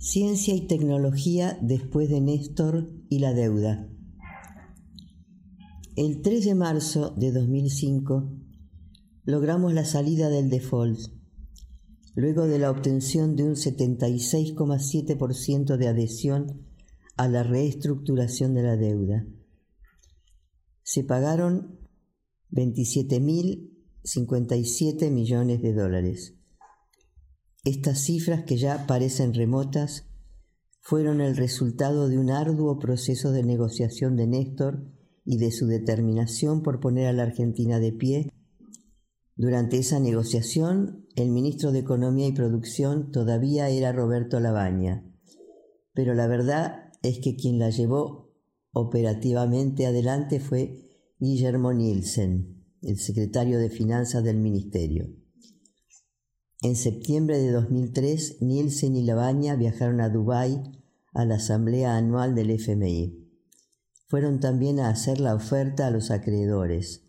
Ciencia y tecnología después de Néstor y la deuda. El 3 de marzo de 2005 logramos la salida del default, luego de la obtención de un 76,7% de adhesión a la reestructuración de la deuda se pagaron 27.057 millones de dólares. Estas cifras que ya parecen remotas fueron el resultado de un arduo proceso de negociación de Néstor y de su determinación por poner a la Argentina de pie. Durante esa negociación, el ministro de Economía y Producción todavía era Roberto Labaña, pero la verdad es que quien la llevó operativamente adelante fue Guillermo Nielsen, el secretario de Finanzas del Ministerio. En septiembre de 2003, Nielsen y Labaña viajaron a Dubái a la asamblea anual del FMI. Fueron también a hacer la oferta a los acreedores.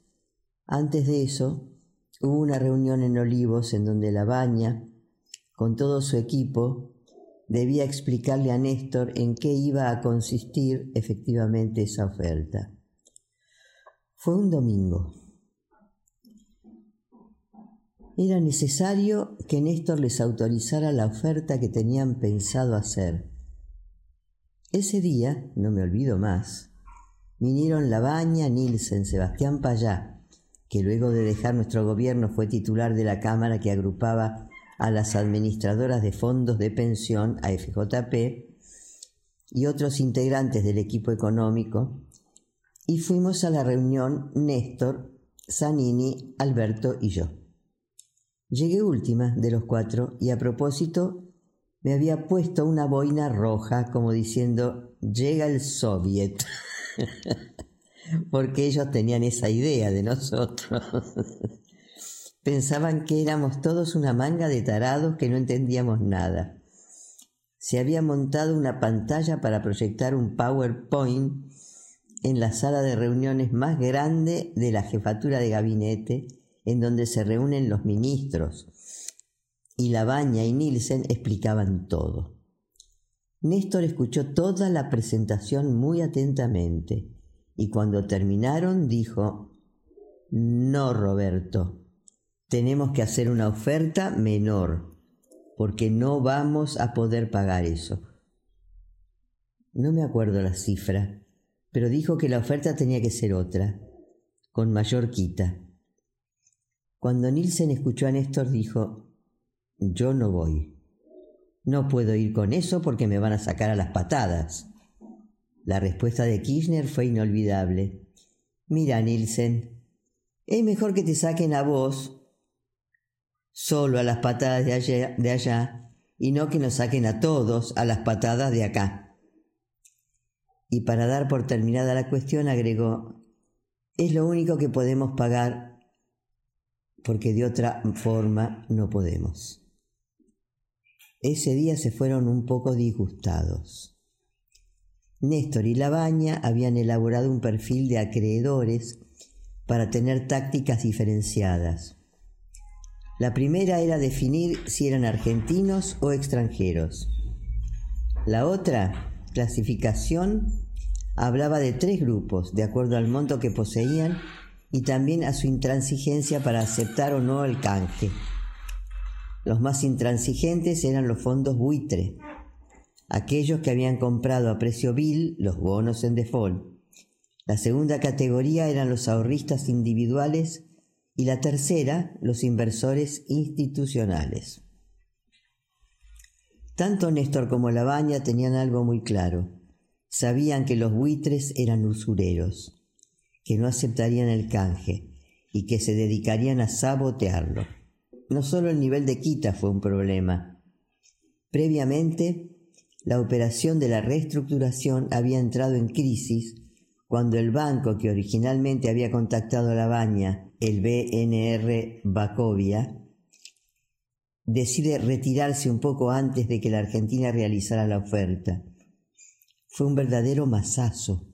Antes de eso, hubo una reunión en Olivos en donde Labaña, con todo su equipo, debía explicarle a Néstor en qué iba a consistir efectivamente esa oferta. Fue un domingo. Era necesario que Néstor les autorizara la oferta que tenían pensado hacer. Ese día, no me olvido más, vinieron Labaña, Nielsen, Sebastián Payá, que luego de dejar nuestro gobierno fue titular de la Cámara que agrupaba a las administradoras de fondos de pensión, AFJP, y otros integrantes del equipo económico, y fuimos a la reunión Néstor, Zanini, Alberto y yo. Llegué última de los cuatro y a propósito me había puesto una boina roja como diciendo llega el soviet, porque ellos tenían esa idea de nosotros. Pensaban que éramos todos una manga de tarados que no entendíamos nada. Se había montado una pantalla para proyectar un PowerPoint en la sala de reuniones más grande de la jefatura de gabinete, en donde se reúnen los ministros. Y Labaña y Nielsen explicaban todo. Néstor escuchó toda la presentación muy atentamente y cuando terminaron dijo, no, Roberto, tenemos que hacer una oferta menor, porque no vamos a poder pagar eso. No me acuerdo la cifra, pero dijo que la oferta tenía que ser otra, con mayor quita. Cuando Nielsen escuchó a Néstor dijo, yo no voy. No puedo ir con eso porque me van a sacar a las patadas. La respuesta de Kirchner fue inolvidable. Mira, Nielsen, es mejor que te saquen a vos solo a las patadas de allá, de allá y no que nos saquen a todos a las patadas de acá. Y para dar por terminada la cuestión agregó, es lo único que podemos pagar porque de otra forma no podemos. Ese día se fueron un poco disgustados. Néstor y Labaña habían elaborado un perfil de acreedores para tener tácticas diferenciadas. La primera era definir si eran argentinos o extranjeros. La otra, clasificación, hablaba de tres grupos, de acuerdo al monto que poseían y también a su intransigencia para aceptar o no el canje. Los más intransigentes eran los fondos buitre, aquellos que habían comprado a precio vil los bonos en default. La segunda categoría eran los ahorristas individuales y la tercera, los inversores institucionales. Tanto Néstor como Labaña tenían algo muy claro. Sabían que los buitres eran usureros, que no aceptarían el canje y que se dedicarían a sabotearlo. No solo el nivel de quita fue un problema. Previamente, la operación de la reestructuración había entrado en crisis cuando el banco que originalmente había contactado a la baña, el BNR Bacovia, decide retirarse un poco antes de que la Argentina realizara la oferta. Fue un verdadero masazo.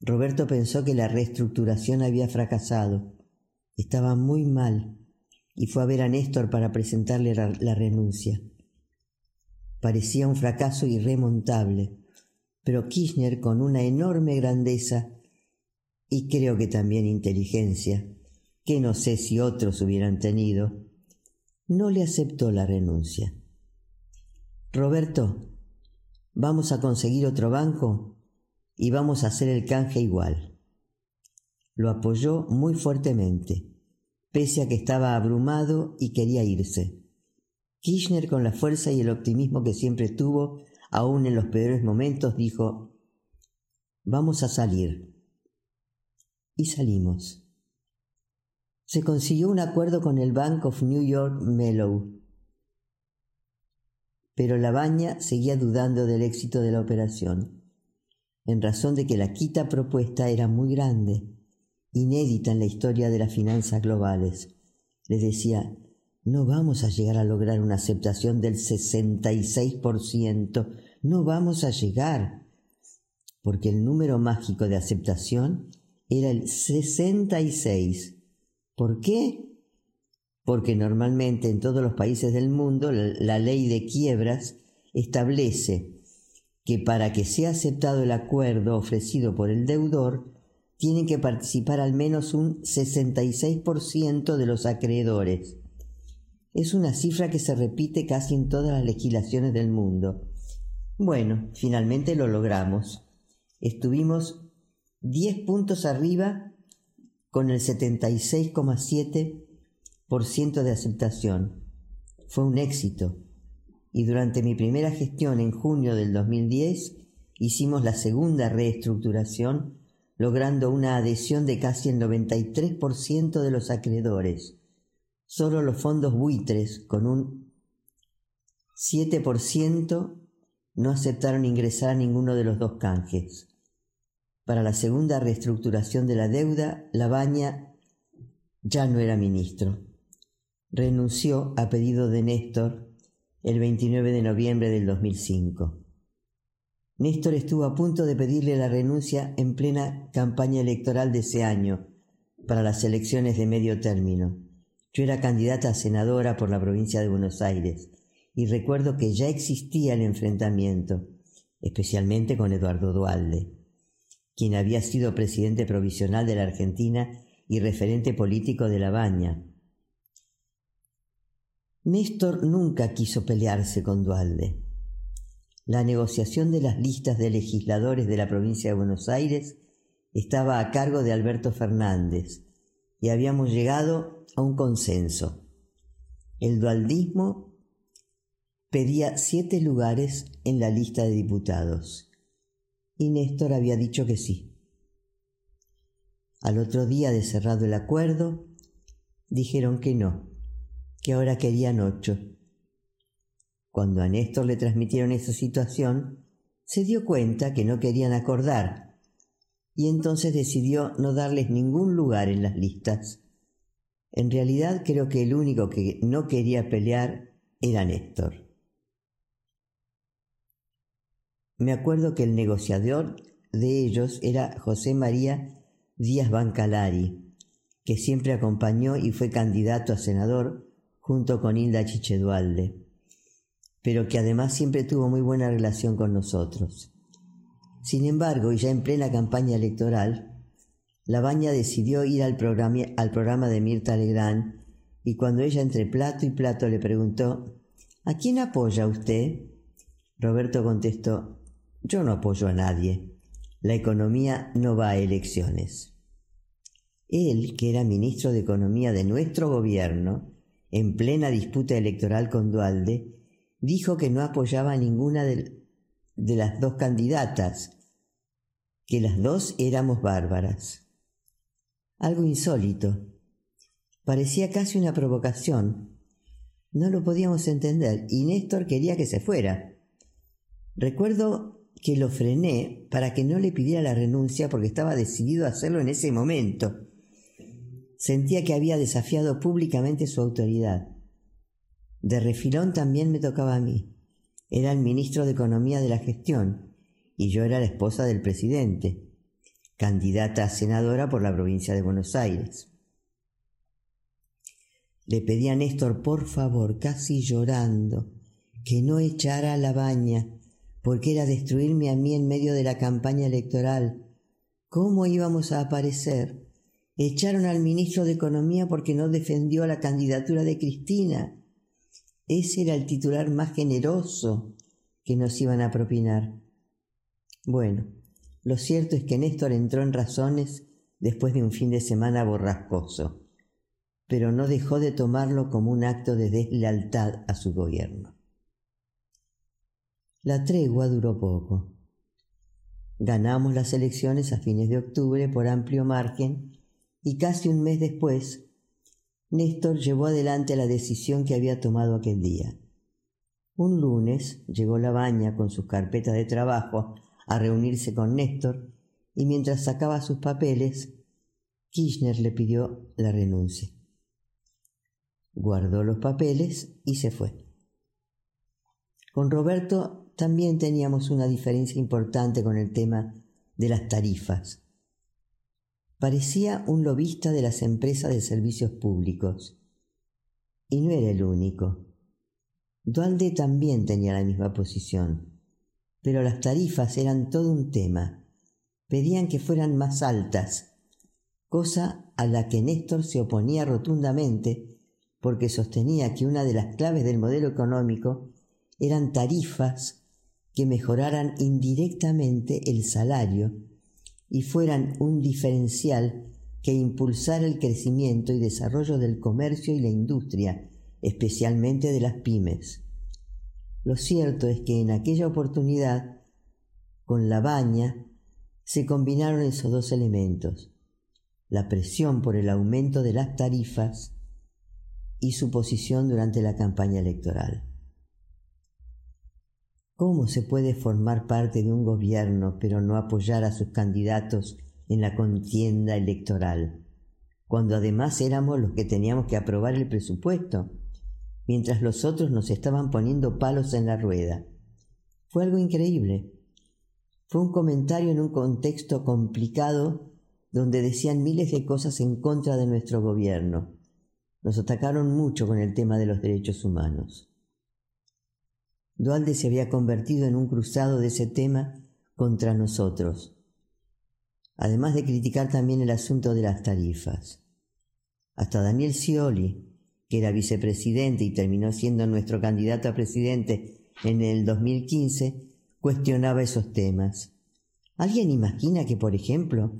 Roberto pensó que la reestructuración había fracasado. Estaba muy mal y fue a ver a Néstor para presentarle la, renuncia. Parecía un fracaso irremontable, pero Kirchner, con una enorme grandeza y creo que también inteligencia, que no sé si otros hubieran tenido, no le aceptó la renuncia. Roberto, vamos a conseguir otro banco y vamos a hacer el canje igual. Lo apoyó muy fuertemente, pese a que estaba abrumado y quería irse. Kirchner, con la fuerza y el optimismo que siempre tuvo, aun en los peores momentos, dijo, vamos a salir. Y salimos. Se consiguió un acuerdo con el Bank of New York Mellon, pero la seguía dudando del éxito de la operación, en razón de que la quita propuesta era muy grande, inédita en la historia de las finanzas globales. Le decía, no vamos a llegar a lograr una aceptación del 66%, no vamos a llegar, porque el número mágico de aceptación era el 66. ¿Por qué? Porque normalmente en todos los países del mundo la ley de quiebras establece que para que sea aceptado el acuerdo ofrecido por el deudor, tienen que participar al menos un 66% de los acreedores. Es una cifra que se repite casi en todas las legislaciones del mundo. Bueno, finalmente lo logramos. Estuvimos 10 puntos arriba con el 76,7% de aceptación. Fue un éxito. Y durante mi primera gestión en junio del 2010 hicimos la segunda reestructuración logrando una adhesión de casi el 93% de los acreedores Solo los fondos buitres, con un 7%, no aceptaron ingresar a ninguno de los dos canjes. Para la segunda reestructuración de la deuda, Labaña ya no era ministro. Renunció a pedido de Néstor el 29 de noviembre del 2005. Néstor estuvo a punto de pedirle la renuncia en plena campaña electoral de ese año para las elecciones de medio término. Yo era candidata a senadora por la provincia de Buenos Aires y recuerdo que ya existía el enfrentamiento, especialmente con Eduardo Dualde, quien había sido presidente provisional de la Argentina y referente político de La Baña. Néstor nunca quiso pelearse con Dualde. La negociación de las listas de legisladores de la provincia de Buenos Aires estaba a cargo de Alberto Fernández y habíamos llegado a un consenso. El dualdismo pedía siete lugares en la lista de diputados y Néstor había dicho que sí. Al otro día de cerrado el acuerdo, dijeron que no, que ahora querían ocho. Cuando a Néstor le transmitieron esa situación, se dio cuenta que no querían acordar y entonces decidió no darles ningún lugar en las listas. En realidad creo que el único que no quería pelear era Néstor. Me acuerdo que el negociador de ellos era José María Díaz Bancalari, que siempre acompañó y fue candidato a senador junto con Hilda Chichedualde pero que además siempre tuvo muy buena relación con nosotros. Sin embargo, y ya en plena campaña electoral, Labaña decidió ir al programa, al programa de Mirta Legrand y cuando ella entre plato y plato le preguntó, ¿A quién apoya usted? Roberto contestó, yo no apoyo a nadie. La economía no va a elecciones. Él, que era ministro de Economía de nuestro gobierno, en plena disputa electoral con Dualde, dijo que no apoyaba a ninguna de, las dos candidatas, que las dos éramos bárbaras. Algo insólito. Parecía casi una provocación. No lo podíamos entender y Néstor quería que se fuera. Recuerdo que lo frené para que no le pidiera la renuncia porque estaba decidido a hacerlo en ese momento. Sentía que había desafiado públicamente su autoridad. De refilón también me tocaba a mí. Era el ministro de Economía de la gestión y yo era la esposa del presidente, candidata a senadora por la provincia de Buenos Aires. Le pedí a Néstor, por favor, casi llorando, que no echara a la baña, porque era destruirme a mí en medio de la campaña electoral. ¿Cómo íbamos a aparecer? Echaron al ministro de Economía porque no defendió la candidatura de Cristina. Ese era el titular más generoso que nos iban a propinar. Bueno, lo cierto es que Néstor entró en razones después de un fin de semana borrascoso, pero no dejó de tomarlo como un acto de deslealtad a su gobierno. La tregua duró poco. Ganamos las elecciones a fines de octubre por amplio margen y casi un mes después Néstor llevó adelante la decisión que había tomado aquel día. Un lunes llegó la baña con sus carpetas de trabajo a reunirse con Néstor y mientras sacaba sus papeles, Kirchner le pidió la renuncia. Guardó los papeles y se fue. Con Roberto también teníamos una diferencia importante con el tema de las tarifas. Parecía un lobista de las empresas de servicios públicos. Y no era el único. Dualde también tenía la misma posición. Pero las tarifas eran todo un tema. Pedían que fueran más altas, cosa a la que Néstor se oponía rotundamente porque sostenía que una de las claves del modelo económico eran tarifas que mejoraran indirectamente el salario y fueran un diferencial que impulsara el crecimiento y desarrollo del comercio y la industria, especialmente de las pymes. Lo cierto es que en aquella oportunidad, con la baña, se combinaron esos dos elementos, la presión por el aumento de las tarifas y su posición durante la campaña electoral. ¿Cómo se puede formar parte de un gobierno pero no apoyar a sus candidatos en la contienda electoral? Cuando además éramos los que teníamos que aprobar el presupuesto, mientras los otros nos estaban poniendo palos en la rueda. Fue algo increíble. Fue un comentario en un contexto complicado donde decían miles de cosas en contra de nuestro gobierno. Nos atacaron mucho con el tema de los derechos humanos. Dualde se había convertido en un cruzado de ese tema contra nosotros, además de criticar también el asunto de las tarifas. Hasta Daniel Scioli, que era vicepresidente y terminó siendo nuestro candidato a presidente en el 2015, cuestionaba esos temas. ¿Alguien imagina que, por ejemplo,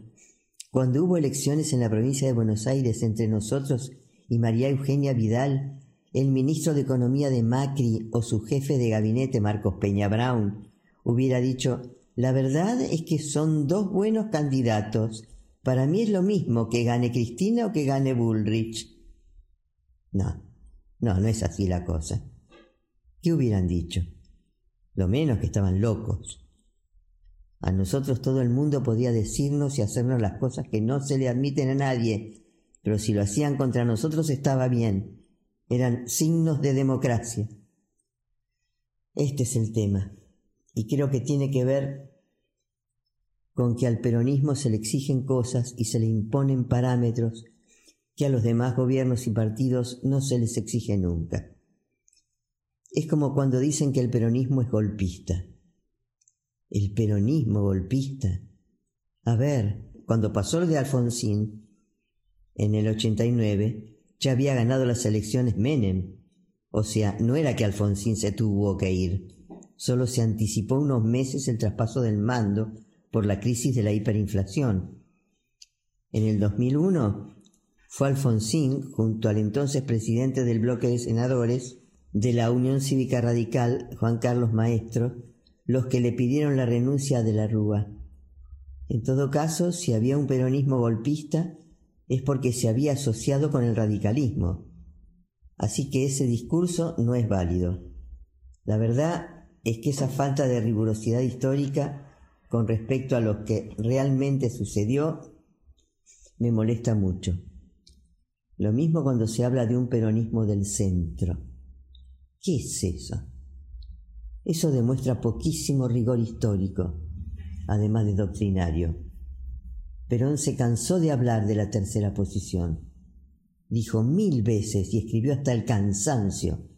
cuando hubo elecciones en la provincia de Buenos Aires entre nosotros y María Eugenia Vidal, el ministro de Economía de Macri o su jefe de gabinete, Marcos Peña Brown, hubiera dicho, La verdad es que son dos buenos candidatos. Para mí es lo mismo que gane Cristina o que gane Bullrich. No, no, no es así la cosa. ¿Qué hubieran dicho? Lo menos que estaban locos. A nosotros todo el mundo podía decirnos y hacernos las cosas que no se le admiten a nadie, pero si lo hacían contra nosotros estaba bien. Eran signos de democracia. Este es el tema, y creo que tiene que ver con que al peronismo se le exigen cosas y se le imponen parámetros que a los demás gobiernos y partidos no se les exige nunca. Es como cuando dicen que el peronismo es golpista. El peronismo golpista. A ver, cuando pasó lo de Alfonsín, en el 89, ya había ganado las elecciones Menem. O sea, no era que Alfonsín se tuvo que ir, solo se anticipó unos meses el traspaso del mando por la crisis de la hiperinflación. En el 2001 fue Alfonsín, junto al entonces presidente del bloque de senadores, de la Unión Cívica Radical, Juan Carlos Maestro, los que le pidieron la renuncia de la Rúa. En todo caso, si había un peronismo golpista, es porque se había asociado con el radicalismo. Así que ese discurso no es válido. La verdad es que esa falta de rigurosidad histórica con respecto a lo que realmente sucedió me molesta mucho. Lo mismo cuando se habla de un peronismo del centro. ¿Qué es eso? Eso demuestra poquísimo rigor histórico, además de doctrinario. Perón se cansó de hablar de la tercera posición. Dijo mil veces y escribió hasta el cansancio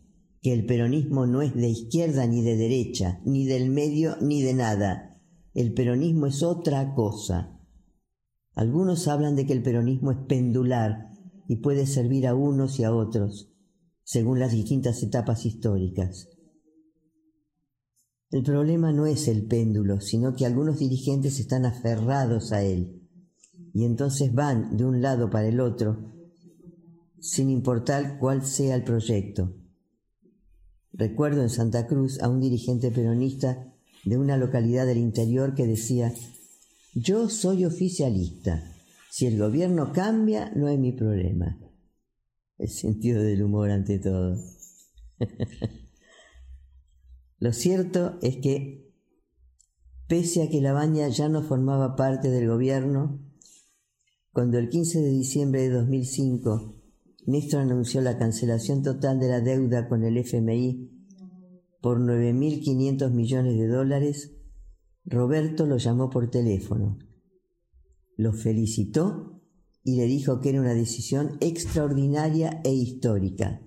que el peronismo no es de izquierda ni de derecha, ni del medio ni de nada. El peronismo es otra cosa. Algunos hablan de que el peronismo es pendular y puede servir a unos y a otros según las distintas etapas históricas. El problema no es el péndulo, sino que algunos dirigentes están aferrados a él y entonces van de un lado para el otro sin importar cuál sea el proyecto. Recuerdo en Santa Cruz a un dirigente peronista de una localidad del interior que decía, yo soy oficialista, si el gobierno cambia no es mi problema el sentido del humor ante todo. Lo cierto es que, pese a que La Baña ya no formaba parte del gobierno, cuando el 15 de diciembre de 2005 Néstor anunció la cancelación total de la deuda con el FMI por 9.500 millones de dólares, Roberto lo llamó por teléfono, lo felicitó y le dijo que era una decisión extraordinaria e histórica.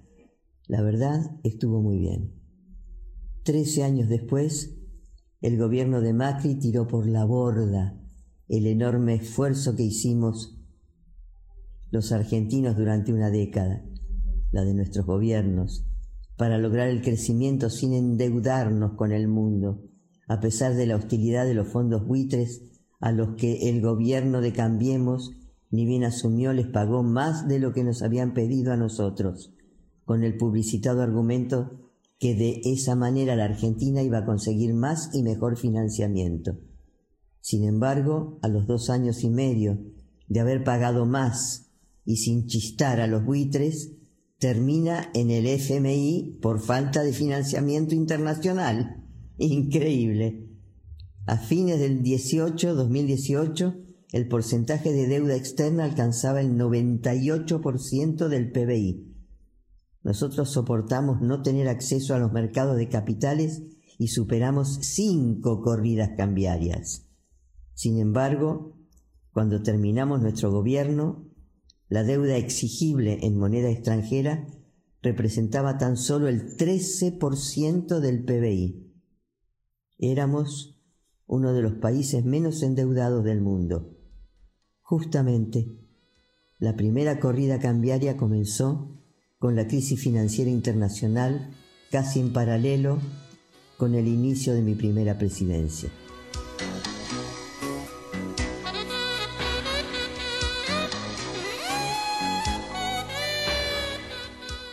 La verdad estuvo muy bien. Trece años después, el gobierno de Macri tiró por la borda el enorme esfuerzo que hicimos los argentinos durante una década, la de nuestros gobiernos, para lograr el crecimiento sin endeudarnos con el mundo, a pesar de la hostilidad de los fondos buitres a los que el gobierno de Cambiemos ni bien asumió les pagó más de lo que nos habían pedido a nosotros, con el publicitado argumento que de esa manera la Argentina iba a conseguir más y mejor financiamiento. Sin embargo, a los dos años y medio de haber pagado más y sin chistar a los buitres, termina en el FMI por falta de financiamiento internacional. Increíble. A fines del 18, 2018, el porcentaje de deuda externa alcanzaba el 98% del PBI. Nosotros soportamos no tener acceso a los mercados de capitales y superamos cinco corridas cambiarias. Sin embargo, cuando terminamos nuestro gobierno, la deuda exigible en moneda extranjera representaba tan solo el 13% del PBI. Éramos uno de los países menos endeudados del mundo. Justamente, la primera corrida cambiaria comenzó con la crisis financiera internacional casi en paralelo con el inicio de mi primera presidencia.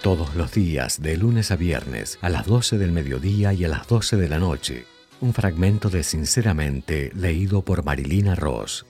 Todos los días, de lunes a viernes, a las 12 del mediodía y a las 12 de la noche un fragmento de Sinceramente leído por Marilina Ross.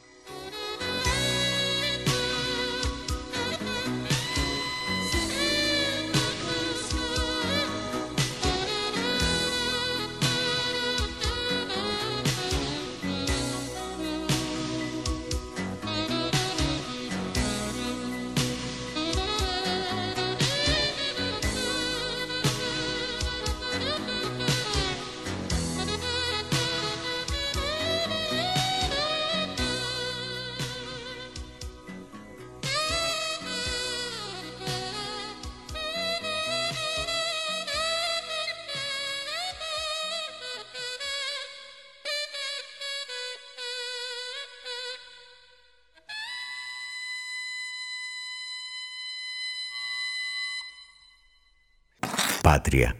Patria.